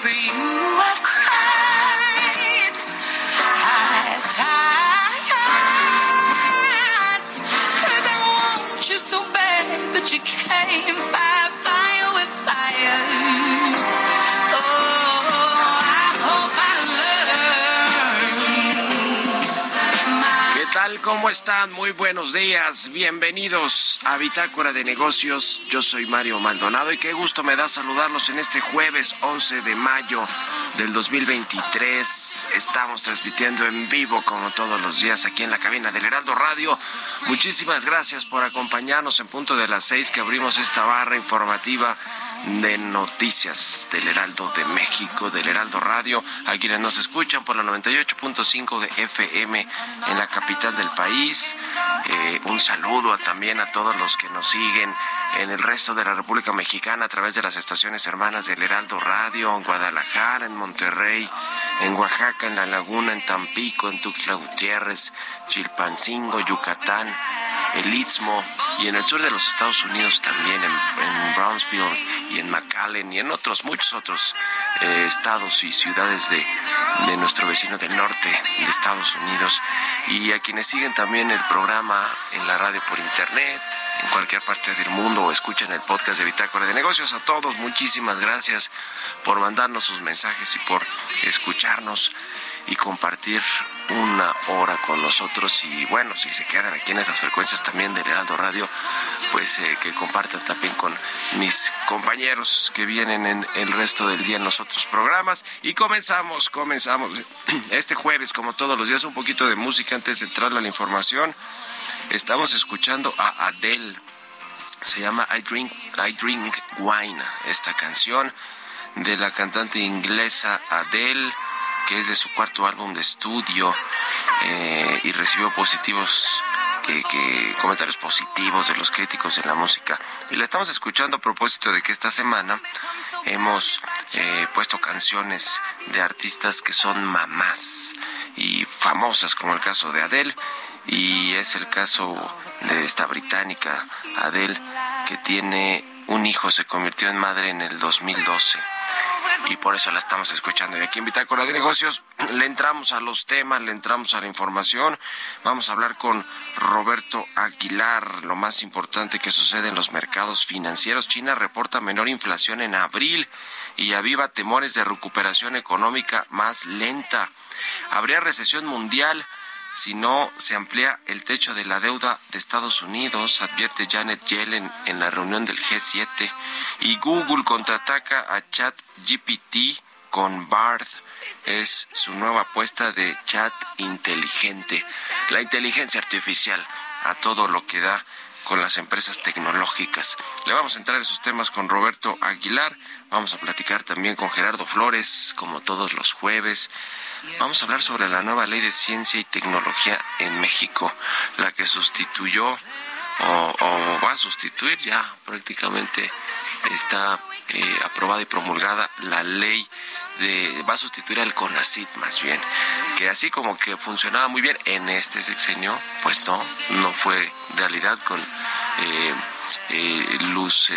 for you I've cried high tides Cause I want you so bad that you came tal? ¿Cómo están? Muy buenos días. Bienvenidos a Bitácora de Negocios. Yo soy Mario Maldonado y qué gusto me da saludarlos en este jueves 11 de mayo del 2023. Estamos transmitiendo en vivo como todos los días aquí en la cabina del Heraldo Radio. Muchísimas gracias por acompañarnos en punto de las seis que abrimos esta barra informativa de noticias del Heraldo de México, del Heraldo Radio, a quienes nos escuchan por la 98.5 de FM en la capital del país. Eh, un saludo también a todos los que nos siguen en el resto de la República Mexicana a través de las estaciones hermanas del Heraldo Radio, en Guadalajara, en Monterrey, en Oaxaca, en La Laguna, en Tampico, en Tuxtla Gutiérrez, Chilpancingo, Yucatán el Istmo y en el sur de los Estados Unidos también, en, Brownsville y en McAllen y en otros, muchos otros eh, estados y ciudades de, de nuestro vecino del norte de Estados Unidos y a quienes siguen también el programa en la radio por internet en cualquier parte del mundo o escuchen el podcast de Bitácora de Negocios. A todos, muchísimas gracias por mandarnos sus mensajes y por escucharnos y compartir una hora con nosotros y bueno, si se quedan aquí en esas frecuencias también del Heraldo Radio, pues eh, que compartan también con mis compañeros que vienen en el resto del día en los otros programas y comenzamos, comenzamos este jueves como todos los días un poquito de música antes de entrar a la información. Estamos escuchando a Adele. Se llama I Drink I Drink Wine esta canción de la cantante inglesa Adele que es de su cuarto álbum de estudio eh, y recibió positivos que, comentarios positivos de los críticos de la música. Y la estamos escuchando a propósito de que esta semana hemos eh, puesto canciones de artistas que son mamás y famosas, como el caso de Adele, y es el caso de esta británica Adele, que tiene un hijo, se convirtió en madre en el 2012 y por eso la estamos escuchando. Y aquí en Bitácora de Negocios le entramos a los temas, le entramos a la información. Vamos a hablar con Roberto Aguilar, lo más importante que sucede en los mercados financieros. China reporta menor inflación en abril y aviva temores de recuperación económica más lenta. Habría recesión mundial si no se amplía el techo de la deuda de Estados Unidos, advierte Janet Yellen en la reunión del G7, y Google contraataca a ChatGPT con Bard. Es su nueva apuesta de chat inteligente, la inteligencia artificial a todo lo que da con las empresas tecnológicas. Le vamos a entrar en esos temas con Roberto Aguilar, vamos a platicar también con Gerardo Flores, como todos los jueves. Vamos a hablar sobre la nueva ley de ciencia y tecnología en México, la que sustituyó o, va a sustituir ya prácticamente está eh, aprobada y promulgada la ley de va a sustituir al CONACIT más bien que así como que funcionaba muy bien en este sexenio pues no no fue realidad con eh, eh, Luz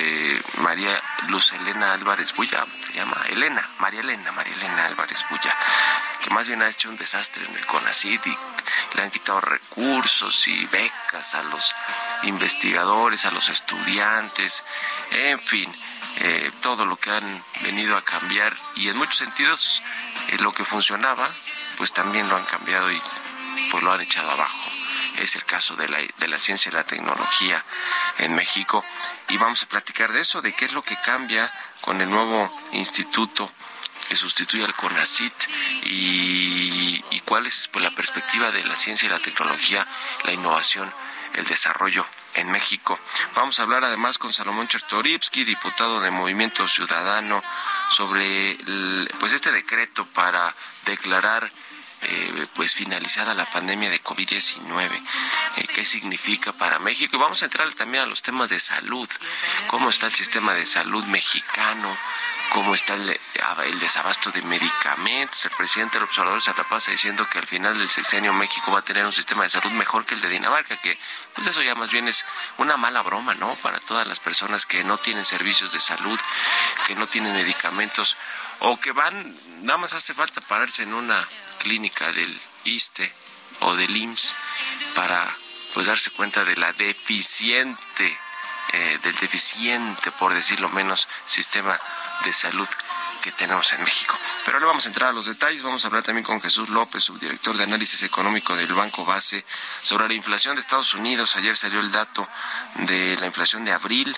María Luz Elena Álvarez Bulla se llama Elena María Elena María Elena Álvarez Bulla que más bien ha hecho un desastre en el CONACYT y le han quitado recursos y becas a los investigadores, a los estudiantes, en fin, eh, todo lo que han venido a cambiar y en muchos sentidos eh, lo que funcionaba, pues también lo han cambiado y pues lo han echado abajo. Es el caso de la, de la ciencia y la tecnología en México y vamos a platicar de eso, de qué es lo que cambia con el nuevo instituto que sustituye al CONACIT y, cuál es pues, la perspectiva de la ciencia y la tecnología, la innovación, el desarrollo en México. Vamos a hablar además con Salomón Chertorivsky, diputado de Movimiento Ciudadano, sobre pues este decreto para declarar eh, pues finalizada la pandemia de COVID-19, eh, qué significa para México. Y vamos a entrar también a los temas de salud, cómo está el sistema de salud mexicano, cómo está el, desabasto de medicamentos. El presidente del observador se la pasa diciendo que al final del sexenio México va a tener un sistema de salud mejor que el de Dinamarca, que pues eso ya más bien es una mala broma, ¿no? Para todas las personas que no tienen servicios de salud, que no tienen medicamentos o que van, nada más hace falta pararse en una clínica del ISTE o del IMSS para pues darse cuenta de la deficiente, eh, del deficiente, por decirlo menos, sistema de salud que tenemos en México. Pero ahora vamos a entrar a los detalles, vamos a hablar también con Jesús López, subdirector de análisis económico del Banco Base, sobre la inflación de Estados Unidos. Ayer salió el dato de la inflación de abril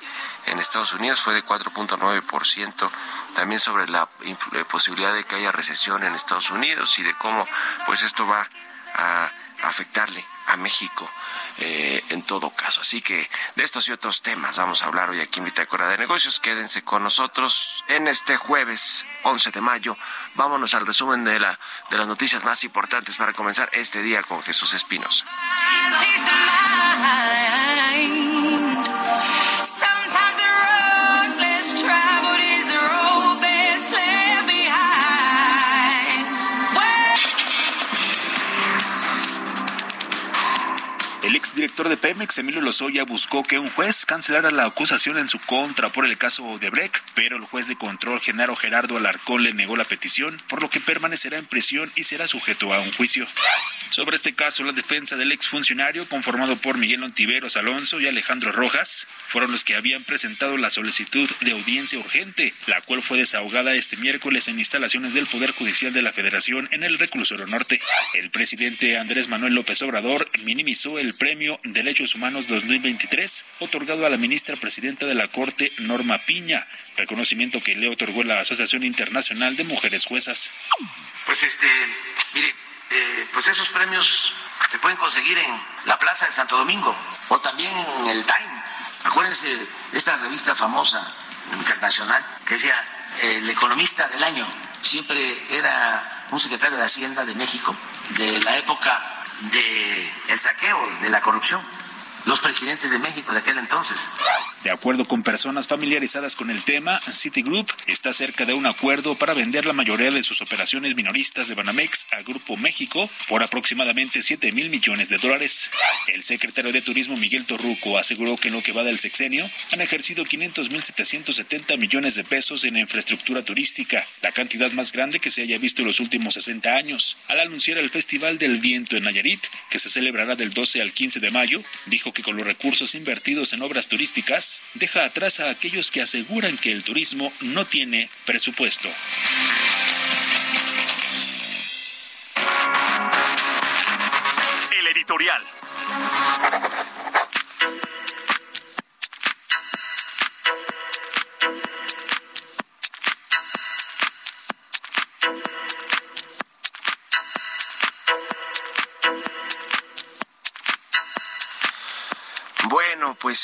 en Estados Unidos, fue de 4.9%. También sobre la eh, posibilidad de que haya recesión en Estados Unidos y de cómo pues esto va a afectarle a México. Eh, en todo caso. Así que de estos y otros temas vamos a hablar hoy aquí en Bitácora de Negocios. Quédense con nosotros en este jueves 11 de mayo. Vámonos al resumen de, la, de las noticias más importantes para comenzar este día con Jesús Espinos. El exdirector de Pemex, Emilio Lozoya, buscó que un juez cancelara la acusación en su contra por el caso de Breck, pero el juez de control, Genaro Gerardo Alarcón, le negó la petición, por lo que permanecerá en prisión y será sujeto a un juicio. Sobre este caso, la defensa del exfuncionario, conformado por Miguel Ontiveros Alonso y Alejandro Rojas, fueron los que habían presentado la solicitud de audiencia urgente, la cual fue desahogada este miércoles en instalaciones del Poder Judicial de la Federación en el Reclusorio Norte. El presidente Andrés Manuel López Obrador minimizó el Premio Derechos Humanos 2023, otorgado a la ministra presidenta de la Corte, Norma Piña, reconocimiento que le otorgó la Asociación Internacional de Mujeres Juezas. Pues este, mire, eh, pues esos premios se pueden conseguir en la Plaza de Santo Domingo o también en el Time. Acuérdense de esta revista famosa internacional que decía El economista del año. Siempre era un secretario de Hacienda de México de la época del el saqueo, de la corrupción, los presidentes de México de aquel entonces. De acuerdo con personas familiarizadas con el tema, Citigroup está cerca de un acuerdo para vender la mayoría de sus operaciones minoristas de Banamex al Grupo México por aproximadamente 7 mil millones de dólares. El secretario de Turismo Miguel Torruco aseguró que en lo que va del sexenio han ejercido 500 mil 770 millones de pesos en infraestructura turística, la cantidad más grande que se haya visto en los últimos 60 años. Al anunciar el Festival del Viento en Nayarit, que se celebrará del 12 al 15 de mayo, dijo que con los recursos invertidos en obras turísticas, deja atrás a aquellos que aseguran que el turismo no tiene presupuesto. El editorial.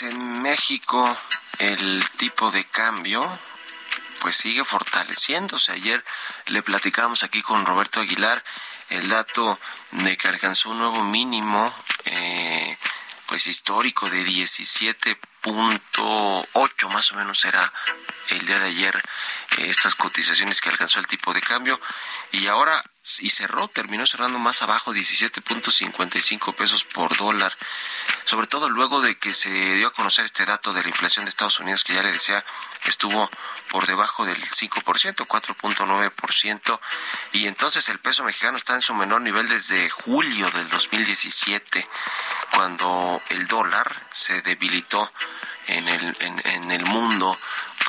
En México el tipo de cambio pues sigue fortaleciéndose. Ayer le platicamos aquí con Roberto Aguilar el dato de que alcanzó un nuevo mínimo eh, pues histórico de 17.8 más o menos era el día de ayer eh, estas cotizaciones que alcanzó el tipo de cambio. Y ahora y cerró, terminó cerrando más abajo, 17.55 pesos por dólar, sobre todo luego de que se dio a conocer este dato de la inflación de Estados Unidos, que ya le decía, estuvo por debajo del 5%, 4.9%, y entonces el peso mexicano está en su menor nivel desde julio del 2017, cuando el dólar se debilitó en el, en, el mundo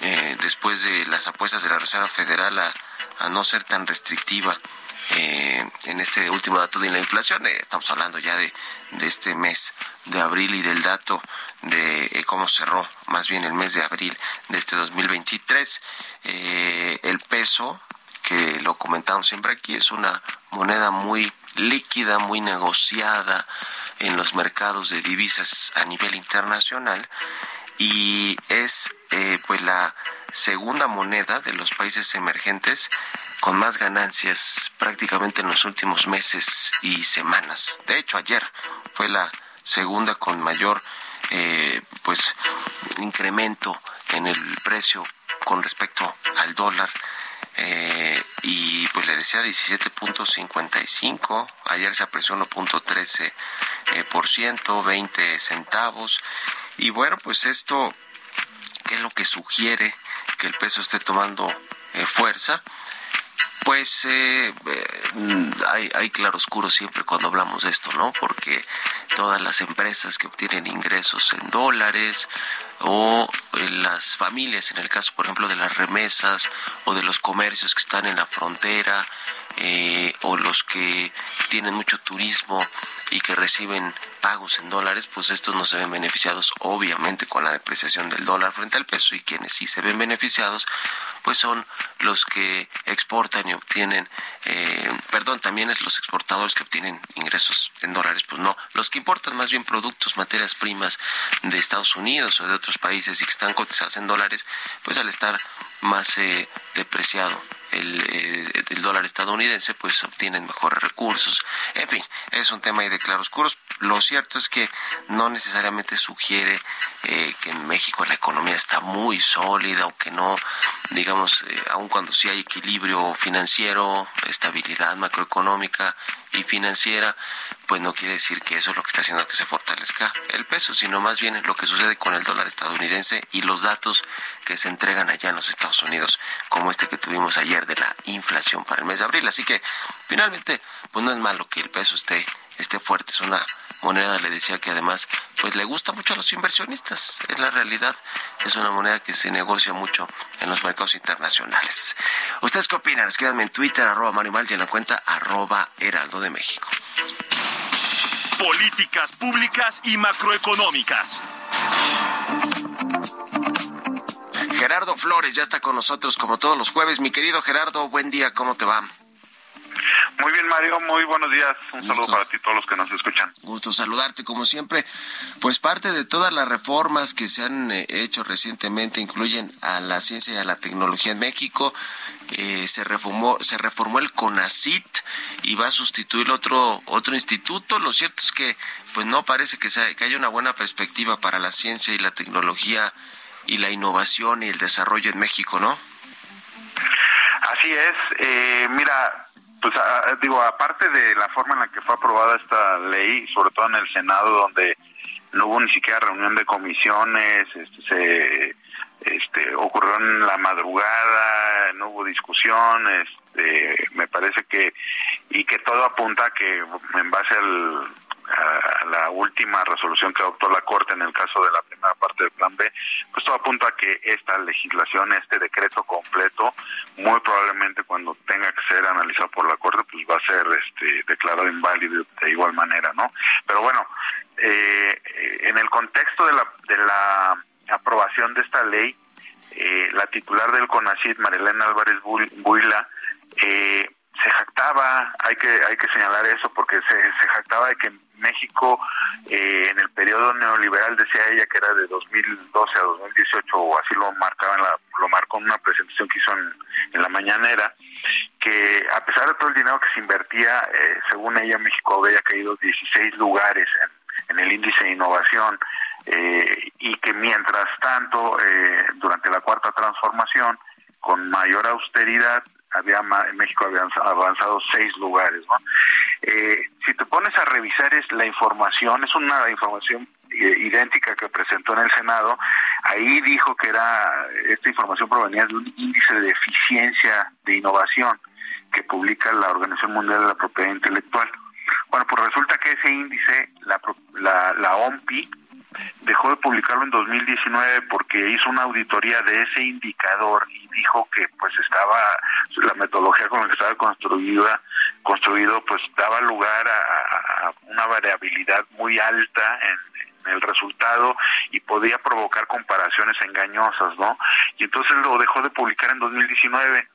eh, después de las apuestas de la Reserva Federal a, no ser tan restrictiva eh, en este último dato de la inflación. Eh, estamos hablando ya de, de, este mes de abril y del dato de cómo cerró más bien el mes de abril de este 2023. el peso, que lo comentamos siempre aquí, es una moneda muy líquida, muy negociada en los mercados de divisas a nivel internacional y es pues la segunda moneda de los países emergentes con más ganancias prácticamente en los últimos meses y semanas. De hecho, ayer fue la segunda con mayor eh, pues incremento en el precio con respecto al dólar. Eh, y pues le decía 17.55, ayer se apreció 1.13 eh, por ciento, 20 centavos. Y bueno, pues esto, ¿qué es lo que sugiere que el peso esté tomando fuerza? Pues eh, eh, hay, hay claroscuro siempre cuando hablamos de esto, ¿no? Porque todas las empresas que obtienen ingresos en dólares o las familias, en el caso, por ejemplo, de las remesas o de los comercios que están en la frontera eh, o los que tienen mucho turismo y que reciben pagos en dólares, pues estos no se ven beneficiados obviamente con la depreciación del dólar frente al peso y quienes sí se ven beneficiados pues son los que exportan y obtienen, eh, perdón, también es los exportadores que obtienen ingresos en dólares, pues no, los que importan más bien productos, materias primas de Estados Unidos o de otros países y que están cotizados en dólares, pues al estar más eh, depreciado eh, el, dólar estadounidense, pues obtienen mejores recursos. En fin, es un tema ahí de claroscuros. Lo cierto es que no necesariamente sugiere eh, que en México la economía está muy sólida o que no, digamos, eh, aun cuando sí hay equilibrio financiero, estabilidad macroeconómica y financiera, pues no quiere decir que eso es lo que está haciendo que se fortalezca el peso, sino más bien lo que sucede con el dólar estadounidense y los datos que se entregan allá en los Estados Unidos, como este que tuvimos ayer de la inflación para el mes de abril. Así que finalmente, pues no es malo que el peso esté, esté fuerte, es una moneda, le decía que además, pues le gusta mucho a los inversionistas, es la realidad, es una moneda que se negocia mucho en los mercados internacionales. ¿Ustedes qué opinan? Escríbanme en Twitter, arroba Mario Mal, en la cuenta arroba Heraldo de México. Políticas públicas y macroeconómicas. Gerardo Flores ya está con nosotros como todos los jueves. Mi querido Gerardo, buen día, ¿cómo te va? Muy bien, Mario, muy buenos días. Un saludo para ti, todos los que nos escuchan. Gusto saludarte, como siempre. Pues parte de todas las reformas que se han eh, hecho recientemente incluyen a la ciencia y a la tecnología en México. Eh, se reformó se reformó el CONACIT y va a sustituir otro otro instituto. Lo cierto es que pues no parece que, sea, que haya una buena perspectiva para la ciencia y la tecnología y la innovación y el desarrollo en México, ¿no? Así es. Eh, mira, pues digo, aparte de la forma en la que fue aprobada esta ley, sobre todo en el Senado, donde no hubo ni siquiera reunión de comisiones, este, se este, ocurrió en la madrugada, no hubo discusión, este, me parece que, y que todo apunta que en base al, a, la última resolución que adoptó la Corte en el caso de la primera parte del Plan B, pues todo apunta a que esta legislación, este decreto completo, muy probablemente cuando tenga que ser analizado por la Corte, pues va a ser este, declarado inválido de igual manera, ¿no? Pero bueno, eh, en el contexto de la, de la aprobación de esta ley, eh, la titular del CONACID, Marilena Álvarez Buila, eh, se jactaba, hay que hay que señalar eso porque se, se jactaba de que México eh, en el periodo neoliberal decía ella que era de 2012 a 2018 o así lo marcaba en la, lo marcó en una presentación que hizo en, en la mañanera que a pesar de todo el dinero que se invertía eh, según ella México había caído 16 lugares en, el índice de innovación eh, y que mientras tanto eh, durante la cuarta transformación con mayor austeridad había México había avanzado seis lugares. ¿no? Eh, si te pones a revisar es la información, es una información eh, idéntica que presentó en el Senado, ahí dijo que era esta información provenía de un índice de eficiencia de innovación que publica la Organización Mundial de la Propiedad Intelectual. Bueno, pues resulta que ese índice, la, la, la OMPI, dejó de publicarlo en 2019 porque hizo una auditoría de ese indicador y dijo que pues estaba la metodología con la que estaba construida construido pues daba lugar a, una variabilidad muy alta en, el resultado y podía provocar comparaciones engañosas, ¿no? Y entonces lo dejó de publicar en 2019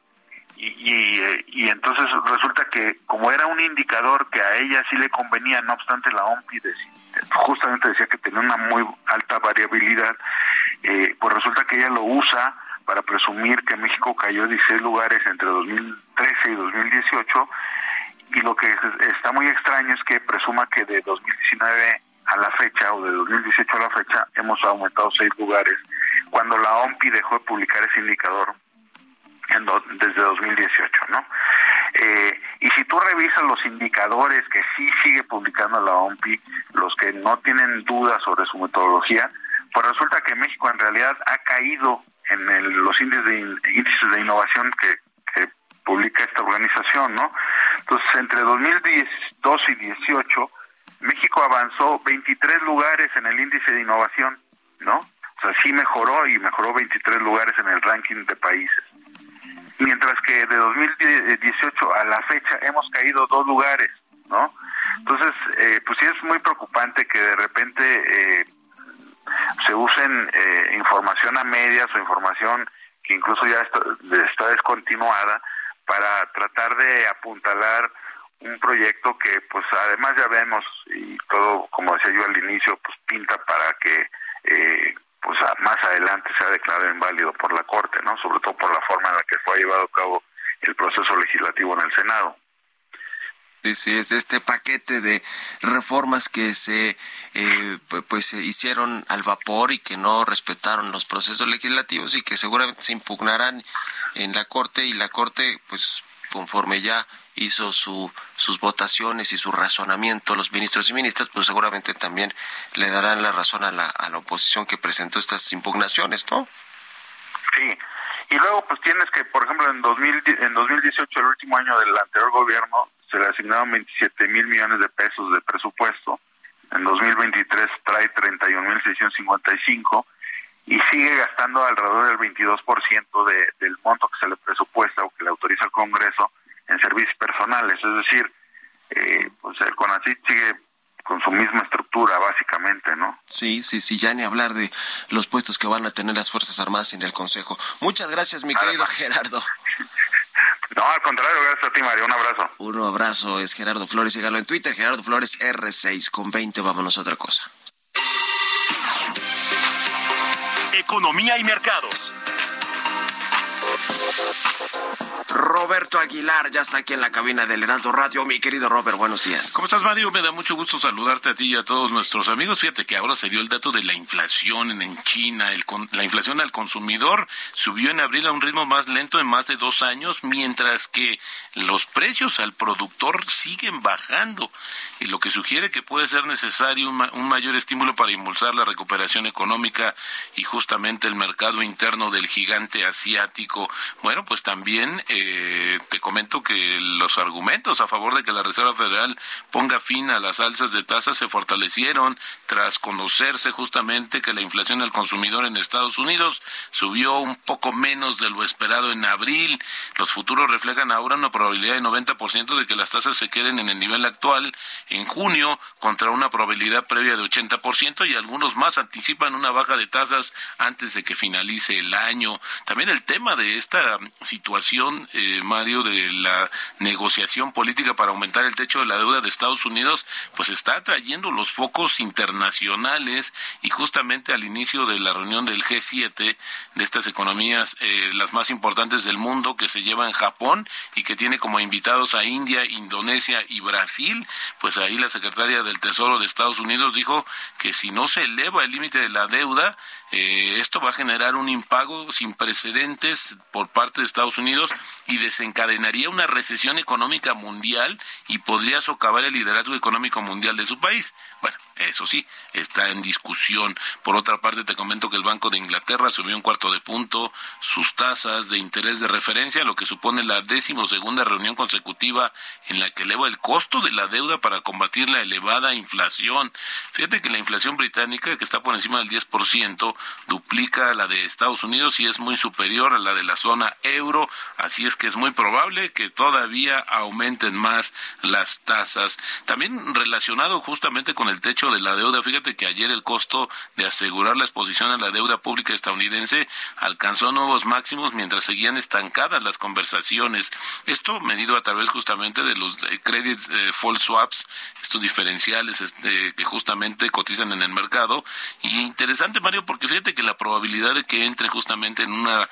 y, y, entonces resulta que como era un indicador que a ella sí le convenía, no obstante la OMPI justamente decía que tenía una muy alta variabilidad, eh, pues resulta que ella lo usa para presumir que México cayó 16 lugares entre 2013 y 2018 y lo que está muy extraño es que presuma que de 2019 a la fecha o de 2018 a la fecha hemos aumentado seis lugares cuando la OMPI dejó de publicar ese indicador desde 2018, ¿no? Eh, y si tú revisas los indicadores que sí sigue publicando la OMPI, los que no tienen dudas sobre su metodología, pues resulta que México en realidad ha caído en los índices de, índices de innovación que, publica esta organización, ¿no? Entonces, entre 2012 y 18, México avanzó 23 lugares en el índice de innovación, ¿no? O sea, sí mejoró y mejoró 23 lugares en el ranking de países mientras que de 2018 a la fecha hemos caído dos lugares, ¿no? Entonces, eh, pues sí es muy preocupante que de repente eh, se usen eh, información a medias o información que incluso ya está, está descontinuada para tratar de apuntalar un proyecto que pues además ya vemos y todo como decía yo al inicio pues pinta para que eh, pues más adelante se ha declarado inválido por la Corte, ¿no? Sobre todo por la forma en la que fue llevado a cabo el proceso legislativo en el Senado. Sí, sí, es este paquete de reformas que se eh, pues se hicieron al vapor y que no respetaron los procesos legislativos y que seguramente se impugnarán en la Corte y la Corte pues conforme ya hizo su, sus votaciones y su razonamiento los ministros y ministras, pues seguramente también le darán la razón a la, a la oposición que presentó estas impugnaciones, ¿no? Sí, y luego pues tienes que, por ejemplo, en, 2000, en 2018, el último año del anterior gobierno, se le asignaron 27 mil millones de pesos de presupuesto, en 2023 trae 31 mil 655 y sigue gastando alrededor del 22% de, del monto que se le presupuesta o que le autoriza el Congreso en servicios personales, es decir, eh, pues el CONACYT sigue con su misma estructura, básicamente, ¿no? Sí, sí, sí, ya ni hablar de los puestos que van a tener las Fuerzas Armadas en el Consejo. Muchas gracias, mi querido Gerardo. No, al contrario, gracias a ti, Mario. Un abrazo. Un abrazo, es Gerardo Flores. Sígalo en Twitter, Gerardo Flores R6 con 20. Vámonos a otra cosa. Economía y mercados. Roberto Aguilar ya está aquí en la cabina del Heraldo Radio. Mi querido Robert, buenos días. ¿Cómo estás, Mario? Me da mucho gusto saludarte a ti y a todos nuestros amigos. Fíjate que ahora se dio el dato de la inflación en China. la inflación al consumidor subió en abril a un ritmo más lento en más de dos años, mientras que los precios al productor siguen bajando, y lo que sugiere que puede ser necesario un mayor estímulo para impulsar la recuperación económica y justamente el mercado interno del gigante asiático. Bueno, pues también eh, te comento que los argumentos a favor de que la Reserva Federal ponga fin a las alzas de tasas se fortalecieron tras conocerse justamente que la inflación al consumidor en Estados Unidos subió un poco menos de lo esperado en abril. Los futuros reflejan ahora una probabilidad de 90% de que las tasas se queden en el nivel actual en junio contra una probabilidad previa de 80% y algunos más anticipan una baja de tasas antes de que finalice el año. También el tema de esta situación, eh, Mario, de la negociación política para aumentar el techo de la deuda de Estados Unidos, pues está atrayendo los focos internacionales y justamente al inicio de la reunión del G7 de estas economías, eh, las más importantes del mundo, que se lleva en Japón y que tiene como invitados a India, Indonesia y Brasil, pues ahí la secretaria del Tesoro de Estados Unidos dijo que si no se eleva el límite de la deuda, eh, esto va a generar un impago sin precedentes por parte de Estados Unidos y desencadenaría una recesión económica mundial y podría socavar el liderazgo económico mundial de su país. Eso sí, está en discusión. Por otra parte, te comento que el Banco de Inglaterra subió un cuarto de punto sus tasas de interés de referencia, lo que supone la decimosegunda reunión consecutiva en la que eleva el costo de la deuda para combatir la elevada inflación. Fíjate que la inflación británica, que está por encima del 10%, duplica la de Estados Unidos y es muy superior a la de la zona euro, así es que es muy probable que todavía aumenten más las tasas. También relacionado justamente con el techo de la deuda, fíjate que ayer el costo de asegurar la exposición a la deuda pública estadounidense alcanzó nuevos máximos mientras seguían estancadas las conversaciones. Esto medido a través justamente de los eh, credit eh, fall swaps, estos diferenciales este, que justamente cotizan en el mercado. Y interesante, Mario, porque fíjate que la probabilidad de que entre justamente en una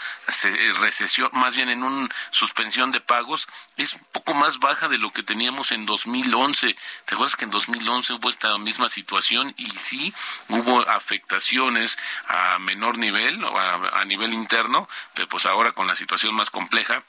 recesión, más bien en una suspensión de pagos, es un poco más baja de lo que teníamos en 2011. ¿Te acuerdas que en 2011 hubo esta misma situación y sí hubo afectaciones a menor nivel o a, nivel interno, pero pues ahora con la situación más compleja?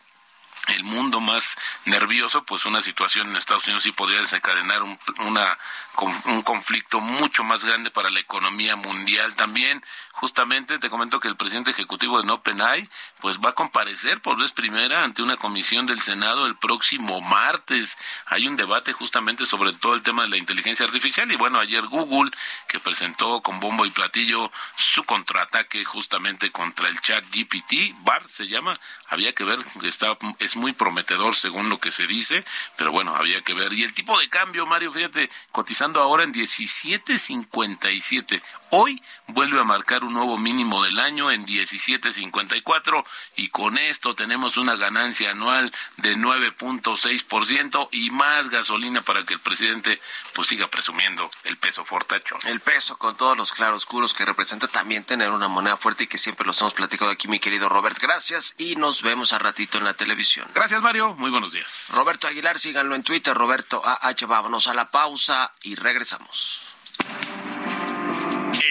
el mundo más nervioso, pues una situación en Estados Unidos sí podría desencadenar un, una, un conflicto mucho más grande para la economía mundial también. Justamente te comento que el presidente ejecutivo de NopenAI pues va a comparecer por vez primera ante una comisión del Senado el próximo martes. Hay un debate justamente sobre todo el tema de la inteligencia artificial y bueno, ayer Google que presentó con bombo y platillo su contraataque justamente contra el chat GPT, BAR se llama, había que ver, está, es muy prometedor según lo que se dice, pero bueno, había que ver. Y el tipo de cambio, Mario, fíjate, cotizando ahora en 17.57. Hoy vuelve a marcar un nuevo mínimo del año en 17.54 y con esto tenemos una ganancia anual de 9.6% y más gasolina para que el presidente pues siga presumiendo el peso fortacho. El peso con todos los claroscuros que representa también tener una moneda fuerte y que siempre los hemos platicado aquí mi querido Robert. Gracias y nos vemos a ratito en la televisión. Gracias Mario, muy buenos días. Roberto Aguilar, síganlo en Twitter, Roberto AH, vámonos a la pausa y regresamos.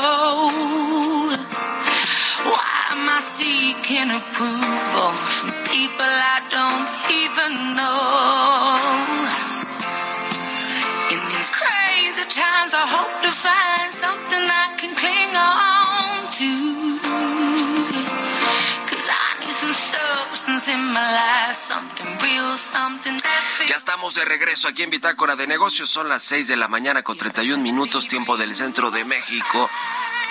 Oh, why am I seeking approval from people I don't even know? In these crazy times, I hope to find Ya estamos de regreso aquí en Bitácora de Negocios. Son las 6 de la mañana con 31 minutos, tiempo del centro de México.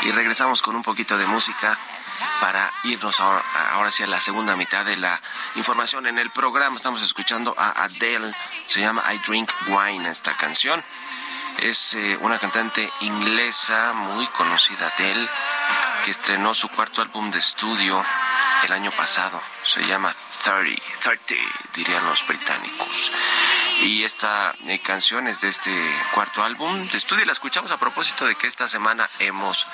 Y regresamos con un poquito de música para irnos ahora, ahora sí a la segunda mitad de la información en el programa. Estamos escuchando a Adele. Se llama I Drink Wine esta canción. Es eh, una cantante inglesa muy conocida, Adele, que estrenó su cuarto álbum de estudio el año pasado. Se llama 30, 30 dirían los británicos. Y esta eh, canción es de este cuarto álbum de estudio y la escuchamos a propósito de que esta semana hemos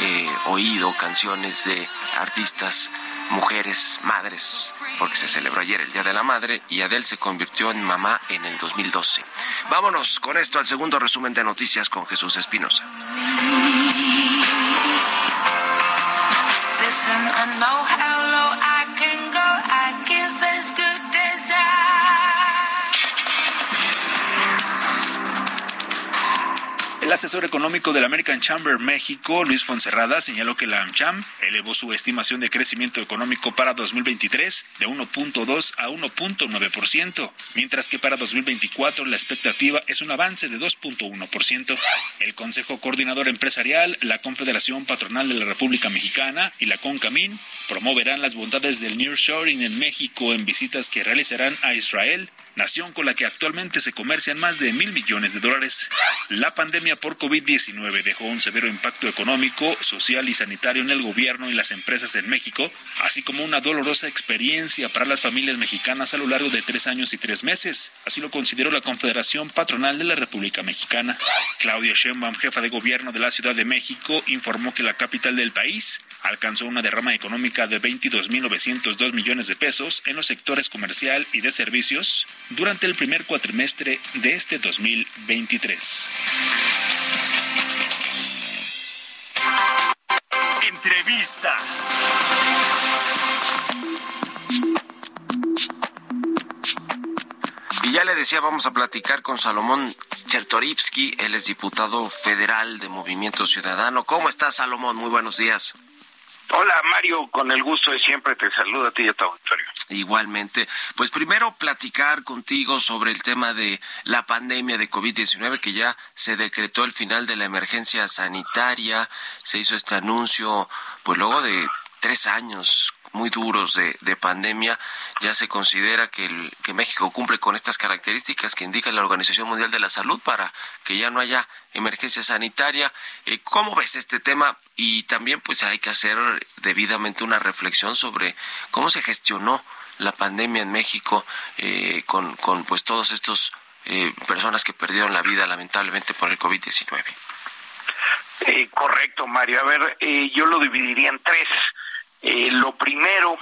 eh, oído canciones de artistas, mujeres, madres, porque se celebró ayer el Día de la Madre y Adele se convirtió en mamá en el 2012. Vámonos con esto al segundo resumen de noticias con Jesús Espinosa. Asesor económico del American Chamber México, Luis Fonserrada, señaló que la AmCham elevó su estimación de crecimiento económico para 2023 de 1.2 a 1.9%, mientras que para 2024 la expectativa es un avance de 2.1%. El Consejo Coordinador Empresarial, la Confederación Patronal de la República Mexicana y la CONCAMIN promoverán las bondades del nearshoring en México en visitas que realizarán a Israel, nación con la que actualmente se comercian más de mil millones de dólares. La pandemia por COVID-19 dejó un severo impacto económico, social y sanitario en el gobierno y las empresas en México, así como una dolorosa experiencia para las familias mexicanas a lo largo de tres años y tres meses. Así lo consideró la Confederación Patronal de la República Mexicana. Claudia Sheinbaum, jefa de gobierno de la Ciudad de México, informó que la capital del país alcanzó una derrama económica de 22.902 millones de pesos en los sectores comercial y de servicios durante el primer cuatrimestre de este 2023. Entrevista. Y ya le decía, vamos a platicar con Salomón Chertorivsky, él es diputado federal de Movimiento Ciudadano. ¿Cómo estás, Salomón? Muy buenos días. Hola Mario, con el gusto de siempre te saludo a ti y a tu auditorio. Igualmente, pues primero platicar contigo sobre el tema de la pandemia de COVID-19 que ya se decretó el final de la emergencia sanitaria, se hizo este anuncio pues luego de tres años muy duros de, de pandemia, ya se considera que, el, que México cumple con estas características que indica la Organización Mundial de la Salud para que ya no haya emergencia sanitaria. Eh, ¿Cómo ves este tema? Y también pues hay que hacer debidamente una reflexión sobre cómo se gestionó la pandemia en México eh, con, con pues todos estos eh, personas que perdieron la vida lamentablemente por el COVID-19. Eh, correcto, Mario. A ver, eh, yo lo dividiría en tres. Eh, lo primero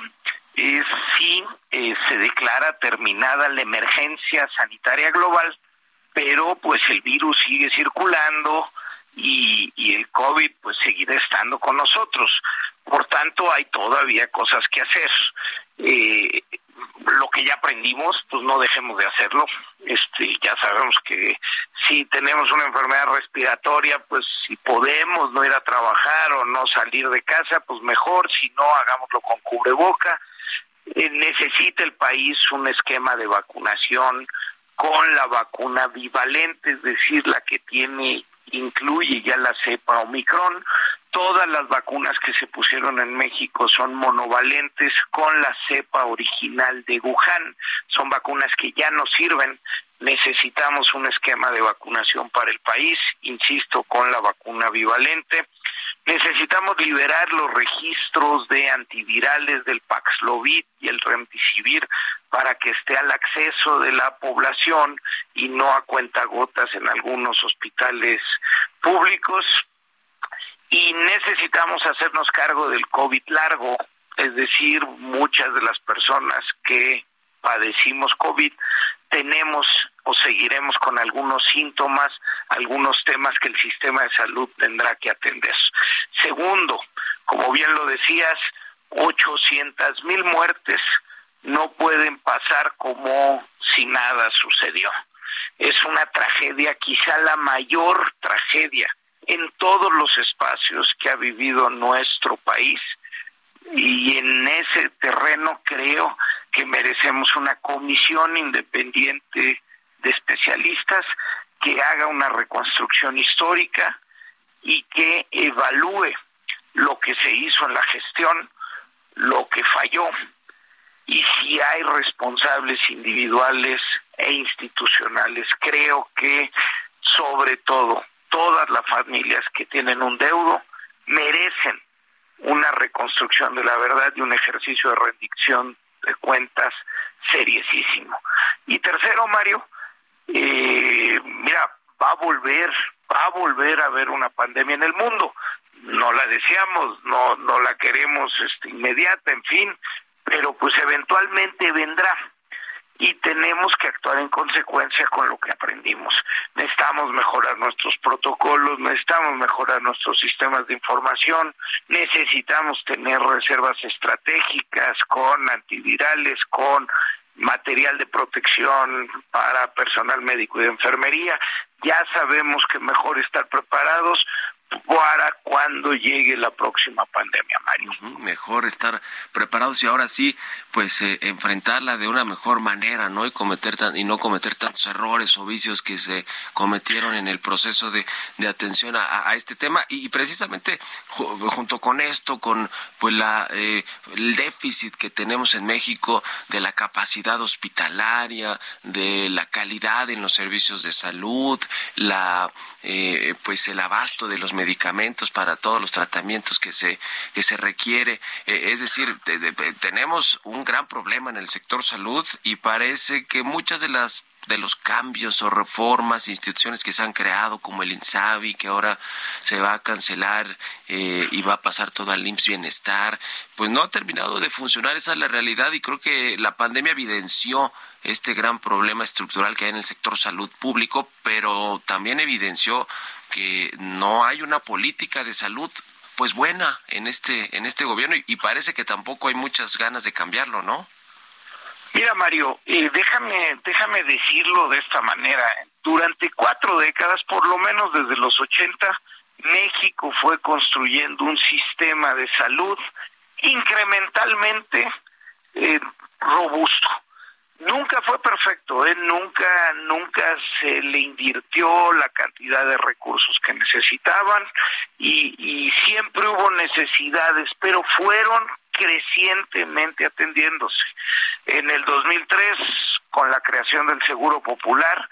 es si eh, se declara terminada la emergencia sanitaria global, pero pues el virus sigue circulando y, y el COVID pues seguirá estando con nosotros. Por tanto, hay todavía cosas que hacer. Eh, lo que ya aprendimos, pues no dejemos de hacerlo. Este, ya sabemos que si tenemos una enfermedad respiratoria, pues si podemos no ir a trabajar o no salir de casa, pues mejor, si no, hagámoslo con cubreboca. Eh, necesita el país un esquema de vacunación con la vacuna bivalente, es decir, la que tiene incluye ya la cepa Omicron. Todas las vacunas que se pusieron en México son monovalentes con la cepa original de Wuhan. Son vacunas que ya no sirven necesitamos un esquema de vacunación para el país, insisto, con la vacuna bivalente. Necesitamos liberar los registros de antivirales del Paxlovid y el Remdesivir para que esté al acceso de la población y no a cuentagotas en algunos hospitales públicos. Y necesitamos hacernos cargo del COVID largo, es decir, muchas de las personas que padecimos COVID tenemos o seguiremos con algunos síntomas, algunos temas que el sistema de salud tendrá que atender. Segundo, como bien lo decías, 800 mil muertes no pueden pasar como si nada sucedió. Es una tragedia, quizá la mayor tragedia en todos los espacios que ha vivido nuestro país y en ese terreno creo que merecemos una comisión independiente de especialistas que haga una reconstrucción histórica y que evalúe lo que se hizo en la gestión, lo que falló y si hay responsables individuales e institucionales. Creo que sobre todo todas las familias que tienen un deudo merecen una reconstrucción de la verdad y un ejercicio de rendición de cuentas seriesísimo. Y tercero, Mario, eh, mira, va a volver, va a volver a haber una pandemia en el mundo. No la deseamos, no, no la queremos este, inmediata, en fin, pero pues eventualmente vendrá y tenemos que actuar en consecuencia con lo que aprendimos. Necesitamos mejorar nuestros protocolos, necesitamos mejorar nuestros sistemas de información, necesitamos tener reservas estratégicas con antivirales, con material de protección para personal médico y de enfermería. Ya sabemos que mejor estar preparados para cuando llegue la próxima pandemia, Mario. mejor estar preparados y ahora sí, pues eh, enfrentarla de una mejor manera, ¿no? Y cometer y no cometer tantos errores o vicios que se cometieron en el proceso de, de atención a, este tema y, precisamente junto con esto, con pues la eh, el déficit que tenemos en México de la capacidad hospitalaria, de la calidad en los servicios de salud, la eh, pues el abasto de los medicamentos para todos los tratamientos que se que se requiere. Eh, es decir tenemos un gran problema en el sector salud y parece que muchas de las de los cambios o reformas, instituciones que se han creado, como el INSABI, que ahora se va a cancelar eh, y va a pasar todo al IMSS Bienestar, pues no ha terminado de funcionar, esa es la realidad y creo que la pandemia evidenció este gran problema estructural que hay en el sector salud público, pero también evidenció que no hay una política de salud pues buena en este en este gobierno y, parece que tampoco hay muchas ganas de cambiarlo, ¿no? Mira Mario, eh, déjame déjame decirlo de esta manera. Durante cuatro décadas, por lo menos desde los 80, México fue construyendo un sistema de salud incrementalmente eh, robusto nunca fue perfecto, ¿eh? nunca, nunca se le invirtió la cantidad de recursos que necesitaban y, y siempre hubo necesidades, pero fueron crecientemente atendiéndose. En el 2003, con la creación del Seguro Popular,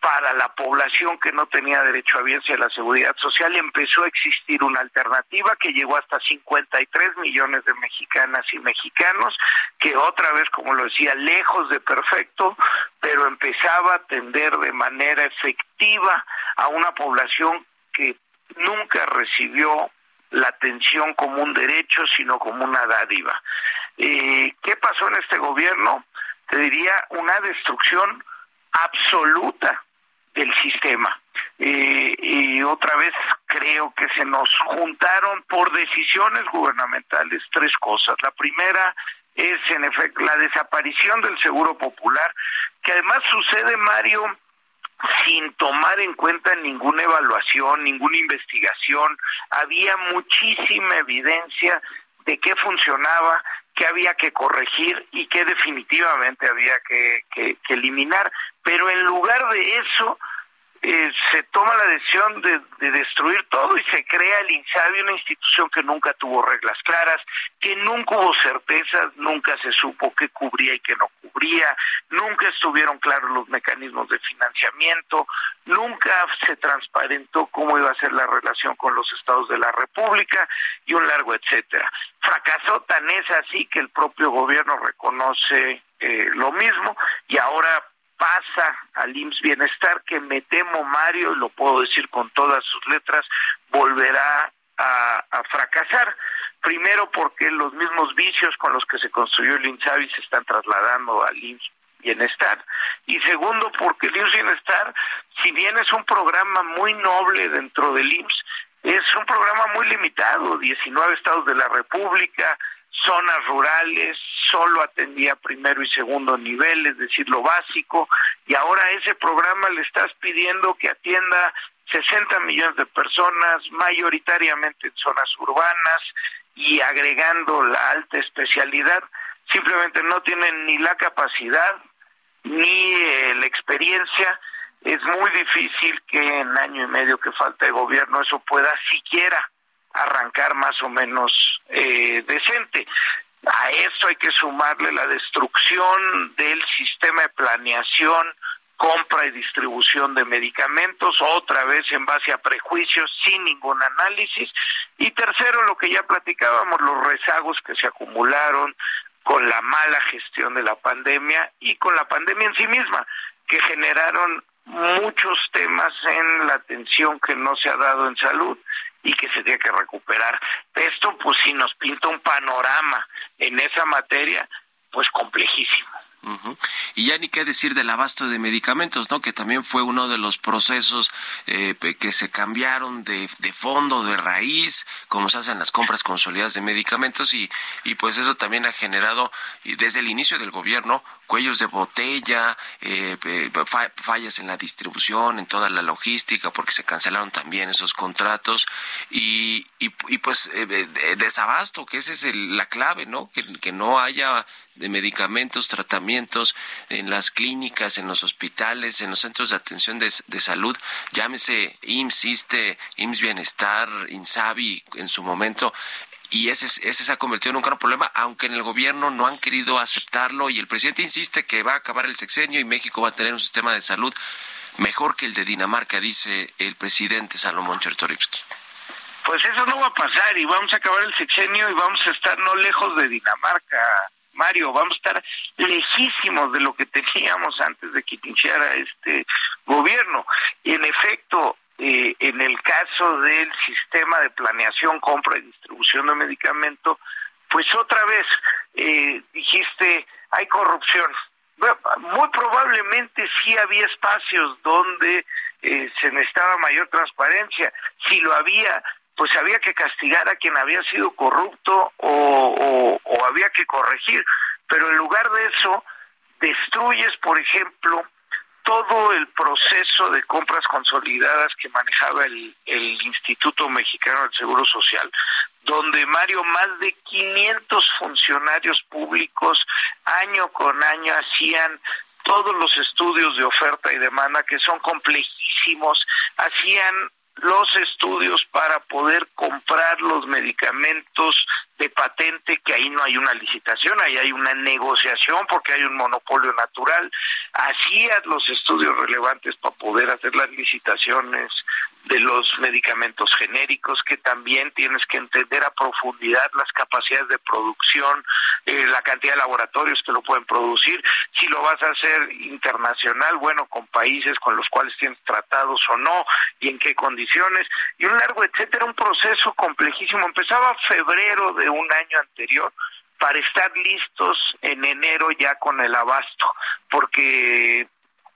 para la población que no tenía derecho a bienes a la seguridad social empezó a existir una alternativa que llegó hasta 53 millones de mexicanas y mexicanos que otra vez como lo decía lejos de perfecto pero empezaba a atender de manera efectiva a una población que nunca recibió la atención como un derecho sino como una dádiva. Eh, qué pasó en este gobierno te diría una destrucción absoluta del sistema. Eh, y otra vez creo que se nos juntaron por decisiones gubernamentales tres cosas. La primera es en efecto la desaparición del seguro popular, que además sucede, Mario, sin tomar en cuenta ninguna evaluación, ninguna investigación. Había muchísima evidencia de qué funcionaba, qué había que corregir y qué definitivamente había que, que eliminar. Pero en lugar de eso, eh, se toma la decisión de, destruir todo y se crea el INSABI, una institución que nunca tuvo reglas claras, que nunca hubo certezas, nunca se supo qué cubría y qué no cubría, nunca estuvieron claros los mecanismos de financiamiento, nunca se transparentó cómo iba a ser la relación con los estados de la República y un largo etcétera. Fracasó tan es así que el propio gobierno reconoce eh, lo mismo y ahora pasa al IMSS Bienestar, que me temo, Mario, y lo puedo decir con todas sus letras, volverá a, fracasar. Primero porque los mismos vicios con los que se construyó el INSABI se están trasladando al IMSS Bienestar. Y segundo porque el IMSS Bienestar, si bien es un programa muy noble dentro del IMSS, es un programa muy limitado, 19 estados de la República, zonas rurales, solo atendía primero y segundo nivel, es decir, lo básico, y ahora ese programa le estás pidiendo que atienda 60 millones de personas, mayoritariamente en zonas urbanas, y agregando la alta especialidad, simplemente no tienen ni la capacidad ni eh, la experiencia. Es muy difícil que en año y medio que falta de gobierno eso pueda siquiera arrancar más o menos eh, decente. A esto hay que sumarle la destrucción del sistema de planeación, compra y distribución de medicamentos, otra vez en base a prejuicios, sin ningún análisis. Y tercero, lo que ya platicábamos, los rezagos que se acumularon con la mala gestión de la pandemia y con la pandemia en sí misma, que generaron muchos temas en la atención que no se ha dado en salud y que se tiene que recuperar. Esto pues sí nos pinta un panorama en esa materia pues complejísimo. Y ya ni qué decir del abasto de medicamentos, ¿no? Que también fue uno de los procesos eh, que se cambiaron de, de, fondo, de raíz, como se hacen las compras consolidadas de medicamentos y, y pues eso también ha generado, desde el inicio del gobierno, cuellos de botella, eh, fallas en la distribución, en toda la logística, porque se cancelaron también esos contratos y, y, pues eh, desabasto, que esa es la clave, ¿no? Que, que no haya de medicamentos, tratamientos en las clínicas, en los hospitales, en los centros de atención de, de salud, llámese IMSS, IMSS Bienestar, INSABI en su momento, y ese, ese se ha convertido en un gran problema, aunque en el gobierno no han querido aceptarlo y el presidente insiste que va a acabar el sexenio y México va a tener un sistema de salud mejor que el de Dinamarca, dice el presidente Salomón Chertorivsky. Pues eso no va a pasar y vamos a acabar el sexenio y vamos a estar no lejos de Dinamarca, Mario, vamos a estar lejísimos de lo que teníamos antes de que iniciara este gobierno. Y en efecto, eh, en el caso del sistema de planeación, compra y distribución de medicamentos, pues otra vez eh, dijiste, hay corrupción. muy probablemente sí había espacios donde eh, se necesitaba mayor transparencia. Si lo había, pues había que castigar a quien había sido corrupto o había que corregir. Pero en lugar de eso, destruyes, por ejemplo, todo el proceso de compras consolidadas que manejaba el, Instituto Mexicano del Seguro Social, donde Mario, más de 500 funcionarios públicos año con año hacían todos los estudios de oferta y demanda que son complejísimos, hacían los estudios para poder comprar los medicamentos de patente, que ahí no hay una licitación, ahí hay una negociación porque hay un monopolio natural. Hacías los estudios relevantes para poder hacer las licitaciones de los medicamentos genéricos, que también tienes que entender a profundidad las capacidades de producción, eh, la cantidad de laboratorios que lo pueden producir, si lo vas a hacer internacional, bueno, con países con los cuales tienes tratados o no, y en qué condiciones, y un largo etcétera, un proceso complejísimo. Empezaba febrero de un año anterior, para estar listos en enero ya con el abasto, porque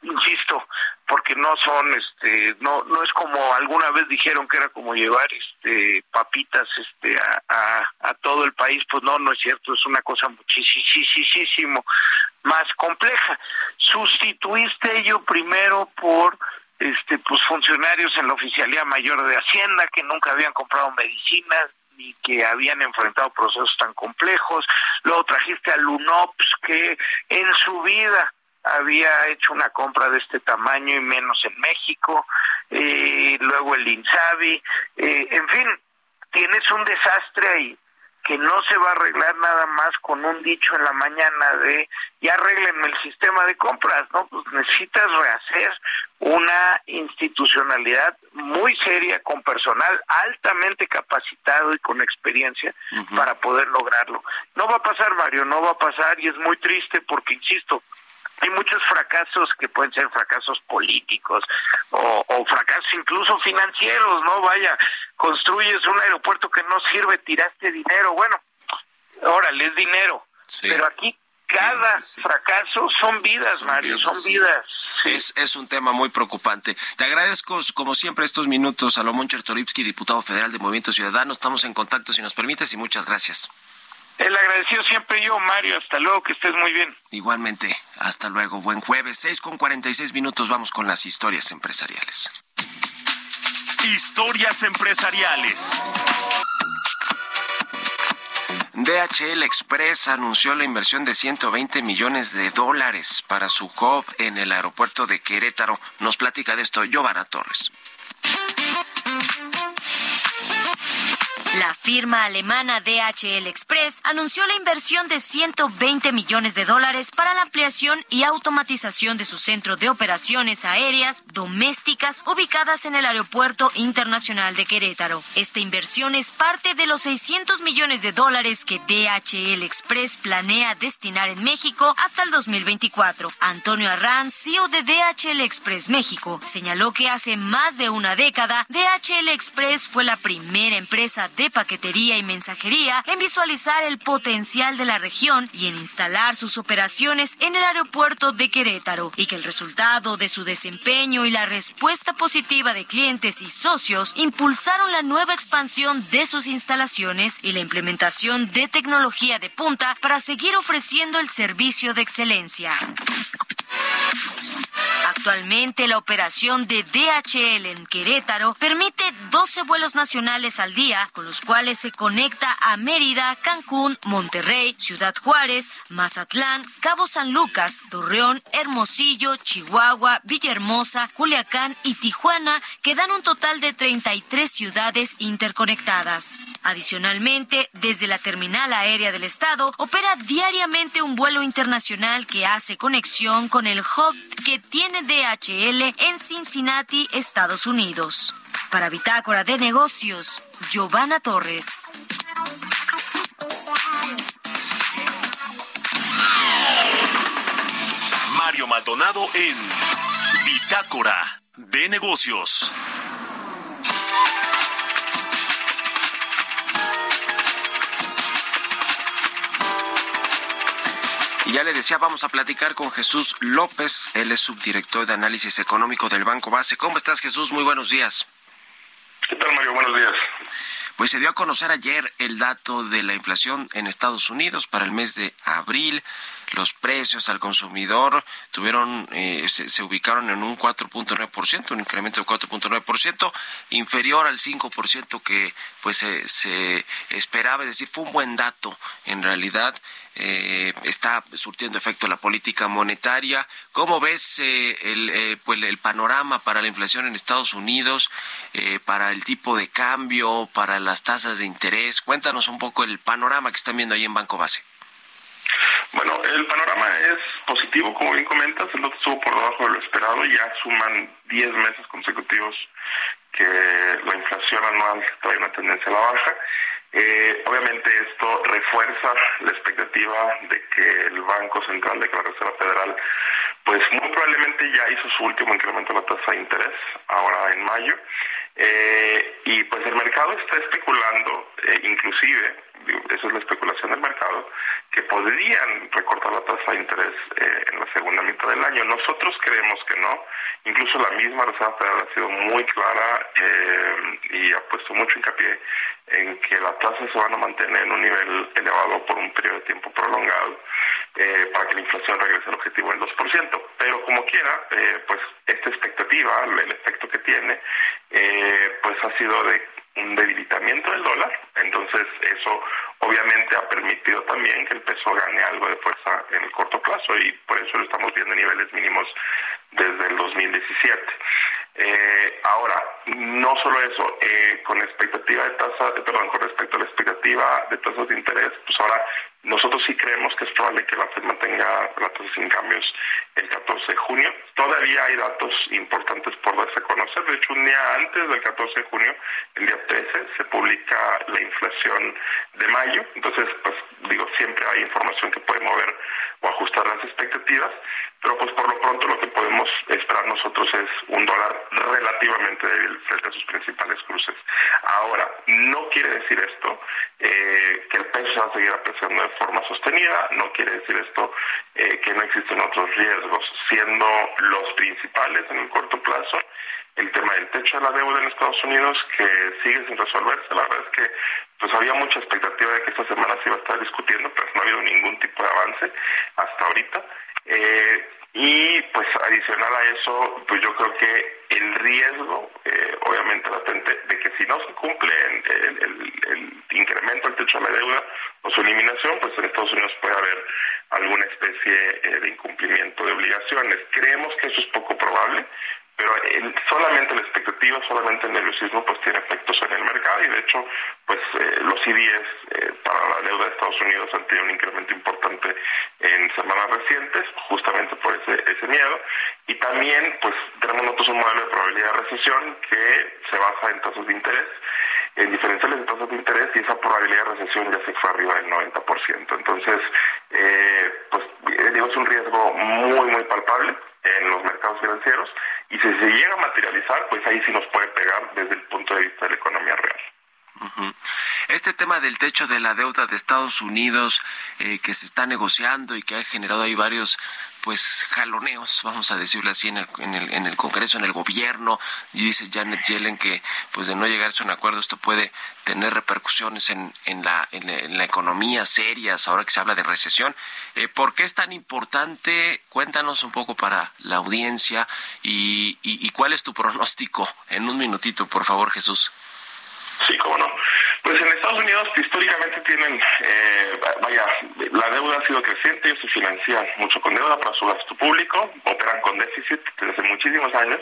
insisto, porque no son este no no es como alguna vez dijeron que era como llevar este papitas este a, todo el país pues no no es cierto es una cosa muchísimo más compleja. Sustituiste ello primero por este pues funcionarios en la oficialía mayor de hacienda que nunca habían comprado medicinas ni que habían enfrentado procesos tan complejos. Luego trajiste al UNOPS que en su vida había hecho una compra de este tamaño y menos en México, eh, luego el Insabi, eh, en fin, tienes un desastre ahí que no se va a arreglar nada más con un dicho en la mañana de ya arreglenme el sistema de compras, ¿no? Pues necesitas rehacer una institucionalidad muy seria con personal altamente capacitado y con experiencia para poder lograrlo. No va a pasar, Mario, no va a pasar y es muy triste porque, insisto, hay muchos fracasos que pueden ser fracasos políticos o, o, fracasos incluso financieros, ¿no? Vaya, construyes un aeropuerto que no sirve, tiraste dinero, bueno, órale, es dinero, pero aquí cada fracaso son vidas, Mario, son vidas. Es, es un tema muy preocupante. Te agradezco, como siempre, estos minutos. Salomón Chertorivsky, diputado federal de Movimiento Ciudadano. Estamos en contacto, si nos permites, y muchas gracias. El agradecido siempre yo, Mario. Hasta luego, que estés muy bien. Igualmente, hasta luego. Buen jueves, 6 con 46 minutos. Vamos con las historias empresariales. Historias empresariales. DHL Express anunció la inversión de 120 millones de dólares para su hub en el aeropuerto de Querétaro. Nos platica de esto Giovanna Torres. La firma alemana DHL Express anunció la inversión de 120 millones de dólares para la ampliación y automatización de su centro de operaciones aéreas domésticas ubicadas en el Aeropuerto Internacional de Querétaro. Esta inversión es parte de los 600 millones de dólares que DHL Express planea destinar en México hasta el 2024. Antonio Arranz, CEO de DHL Express México, señaló que hace más de una década DHL Express fue la primera empresa de paquetería y mensajería en visualizar el potencial de la región y en instalar sus operaciones en el aeropuerto de Querétaro y que el resultado de su desempeño y la respuesta positiva de clientes y socios impulsaron la nueva expansión de sus instalaciones y la implementación de tecnología de punta para seguir ofreciendo el servicio de excelencia. Actualmente la operación de DHL en Querétaro permite 12 vuelos nacionales al día, con los cuales se conecta a Mérida, Cancún, Monterrey, Ciudad Juárez, Mazatlán, Cabo San Lucas, Torreón, Hermosillo, Chihuahua, Villahermosa, Culiacán y Tijuana, que dan un total de 33 ciudades interconectadas. Adicionalmente, desde la terminal aérea del estado opera diariamente un vuelo internacional que hace conexión con el hub que tiene DHL en Cincinnati, Estados Unidos. Para Bitácora de Negocios, Giovanna Torres. Mario Maldonado en Bitácora de Negocios. Y ya le decía, vamos a platicar con Jesús López, él es subdirector de análisis económico del Banco Base. ¿Cómo estás, Jesús? Muy buenos días. ¿Qué tal, Mario? Buenos días. Pues se dio a conocer ayer el dato de la inflación en Estados Unidos para el mes de abril. Los precios al consumidor tuvieron, eh, se, se, ubicaron en un 4.9%, un incremento de 4.9%, inferior al 5% que pues se, se esperaba. Es decir, fue un buen dato en realidad. Eh, está surtiendo efecto la política monetaria. ¿Cómo ves eh, el, eh, pues el panorama para la inflación en Estados Unidos, eh, para el tipo de cambio, para las tasas de interés? Cuéntanos un poco el panorama que están viendo ahí en Banco Base. Bueno, el panorama es positivo, como bien comentas, el dato estuvo por debajo de lo esperado, ya suman 10 meses consecutivos que la inflación anual trae una tendencia a la baja. Eh, obviamente esto refuerza la expectativa de que el Banco Central de la Reserva Federal pues muy probablemente ya hizo su último incremento de la tasa de interés ahora en mayo. Eh, y pues el mercado está especulando eh, inclusive esa es la especulación del mercado, que podrían recortar la tasa de interés eh, en la segunda mitad del año. Nosotros creemos que no. Incluso la misma Reserva Federal ha sido muy clara eh, y ha puesto mucho hincapié en que las tasas se van a mantener en un nivel elevado por un periodo de tiempo prolongado eh, para que la inflación regrese al objetivo del 2%. Pero como quiera, pues esta expectativa, el efecto que tiene, pues ha sido de un debilitamiento del dólar, entonces eso obviamente ha permitido también que el peso gane algo de fuerza en el corto plazo y por eso lo estamos viendo a niveles mínimos desde el 2017. Eh, ahora, no solo eso, eh, con expectativa de tasa, perdón, con respecto a la expectativa de tasas de interés, pues ahora nosotros sí creemos que es probable que la FED mantenga la tasa sin cambios el 14 de junio. Todavía hay datos importantes por darse a conocer. De hecho, un día antes del 14 de junio, el día 13, se publica la inflación de mayo. Entonces, pues digo, siempre hay información que puede mover o ajustar las expectativas. Pero pues por lo pronto lo que podemos esperar nosotros es un dólar relativamente débil frente a sus principales cruces. Ahora, no quiere decir esto eh, que el peso se va a seguir apreciando de forma sostenida, no quiere decir esto eh, que no existen otros riesgos, siendo los principales en el corto plazo el tema del techo de la deuda en Estados Unidos que sigue sin resolverse. La verdad es que pues había mucha expectativa de que esta semana se iba a estar discutiendo, pero no ha habido ningún tipo de avance hasta ahorita. Eh, y pues adicional a eso, pues yo creo que el riesgo, eh, obviamente latente, de que si no se cumple el, incremento del techo de la deuda o su eliminación, pues en Estados Unidos puede haber alguna especie eh, de incumplimiento de obligaciones. Creemos que eso es poco probable, pero solamente la expectativa, solamente el nerviosismo, pues tiene efectos en el mercado y de hecho, pues eh, los CDS eh, para la deuda de Estados Unidos han tenido un incremento importante en semanas recientes, justamente por ese, ese miedo. Y también, pues tenemos nosotros un modelo de probabilidad de recesión que se basa en tasas de interés en diferenciales de tasas de interés y esa probabilidad de recesión ya se fue arriba del 90%. Entonces, eh, pues digo, es un riesgo muy, muy palpable en los mercados financieros y si se llega a materializar, pues ahí sí nos puede pegar desde el punto de vista de la economía real. Este tema del techo de la deuda de Estados Unidos eh, que se está negociando y que ha generado ahí varios pues jaloneos, vamos a decirlo así, en el, en el, en el Congreso, en el gobierno, y dice Janet Yellen que pues de no llegarse a un acuerdo esto puede tener repercusiones en, en, la, en, la economía serias, ahora que se habla de recesión. Eh, ¿Por qué es tan importante? Cuéntanos un poco para la audiencia y, y, y cuál es tu pronóstico en un minutito, por favor, Jesús. Sí, cómo no. Pues en Estados Unidos históricamente tienen, eh, vaya, la deuda ha sido creciente, ellos se financian mucho con deuda para su gasto público, operan con déficit desde muchísimos años,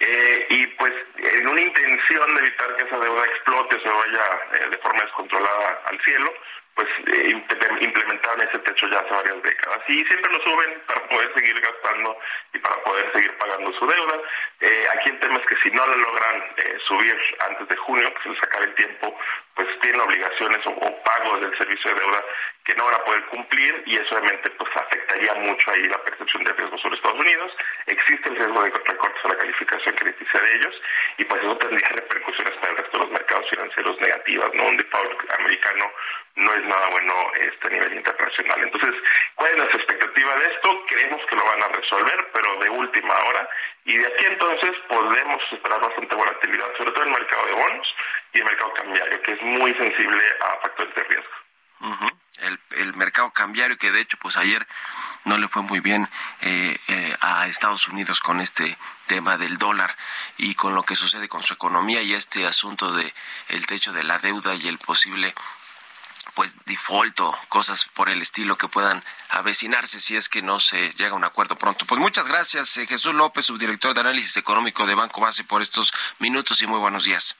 eh, y pues en una intención de evitar que esa deuda explote o se vaya eh, de forma descontrolada al cielo, pues eh, implementaron ese techo ya hace varias décadas y siempre lo suben para poder seguir gastando y para poder seguir pagando su deuda. Eh, aquí el tema es que si no lo logran eh, subir antes de junio, que se les acabe el tiempo, pues tienen obligaciones o, pagos del servicio de deuda que no van a poder cumplir y eso obviamente pues afectaría mucho ahí la percepción de riesgo sobre Estados Unidos. Existe el riesgo de recortes a la calificación crediticia de ellos y pues eso tendría repercusiones para el resto de los mercados financieros negativas, ¿no? Un default americano no es nada bueno este a nivel internacional. Entonces, ¿cuál es nuestra expectativa de esto? Creemos que lo van a resolver, pero de última hora. Y de aquí entonces podemos esperar bastante volatilidad, sobre todo en el mercado de bonos y el mercado cambiario, que es muy sensible a factores de riesgo. el, el, mercado cambiario que de hecho pues ayer no le fue muy bien eh, eh, a Estados Unidos con este tema del dólar y con lo que sucede con su economía y este asunto de el techo de la deuda y el posible pues default o cosas por el estilo que puedan avecinarse si es que no se llega a un acuerdo pronto. Pues muchas gracias, eh, Jesús López, subdirector de análisis económico de Banco Base, por estos minutos y muy buenos días.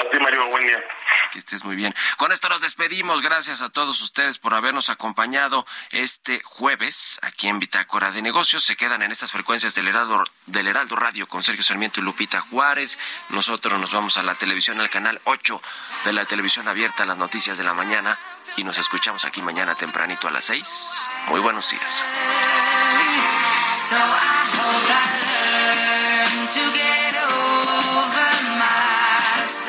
A ti, Mario, buen día. Que estés muy bien. Con esto nos despedimos. Gracias a todos ustedes por habernos acompañado este jueves aquí en Bitácora de Negocios. Se quedan en estas frecuencias del Heraldo, del Heraldo Radio con Sergio Sarmiento y Lupita Juárez. Nosotros nos vamos a la televisión, al canal 8 de la televisión abierta, las noticias de la mañana. Y nos escuchamos aquí mañana tempranito a las 6. Muy buenos días.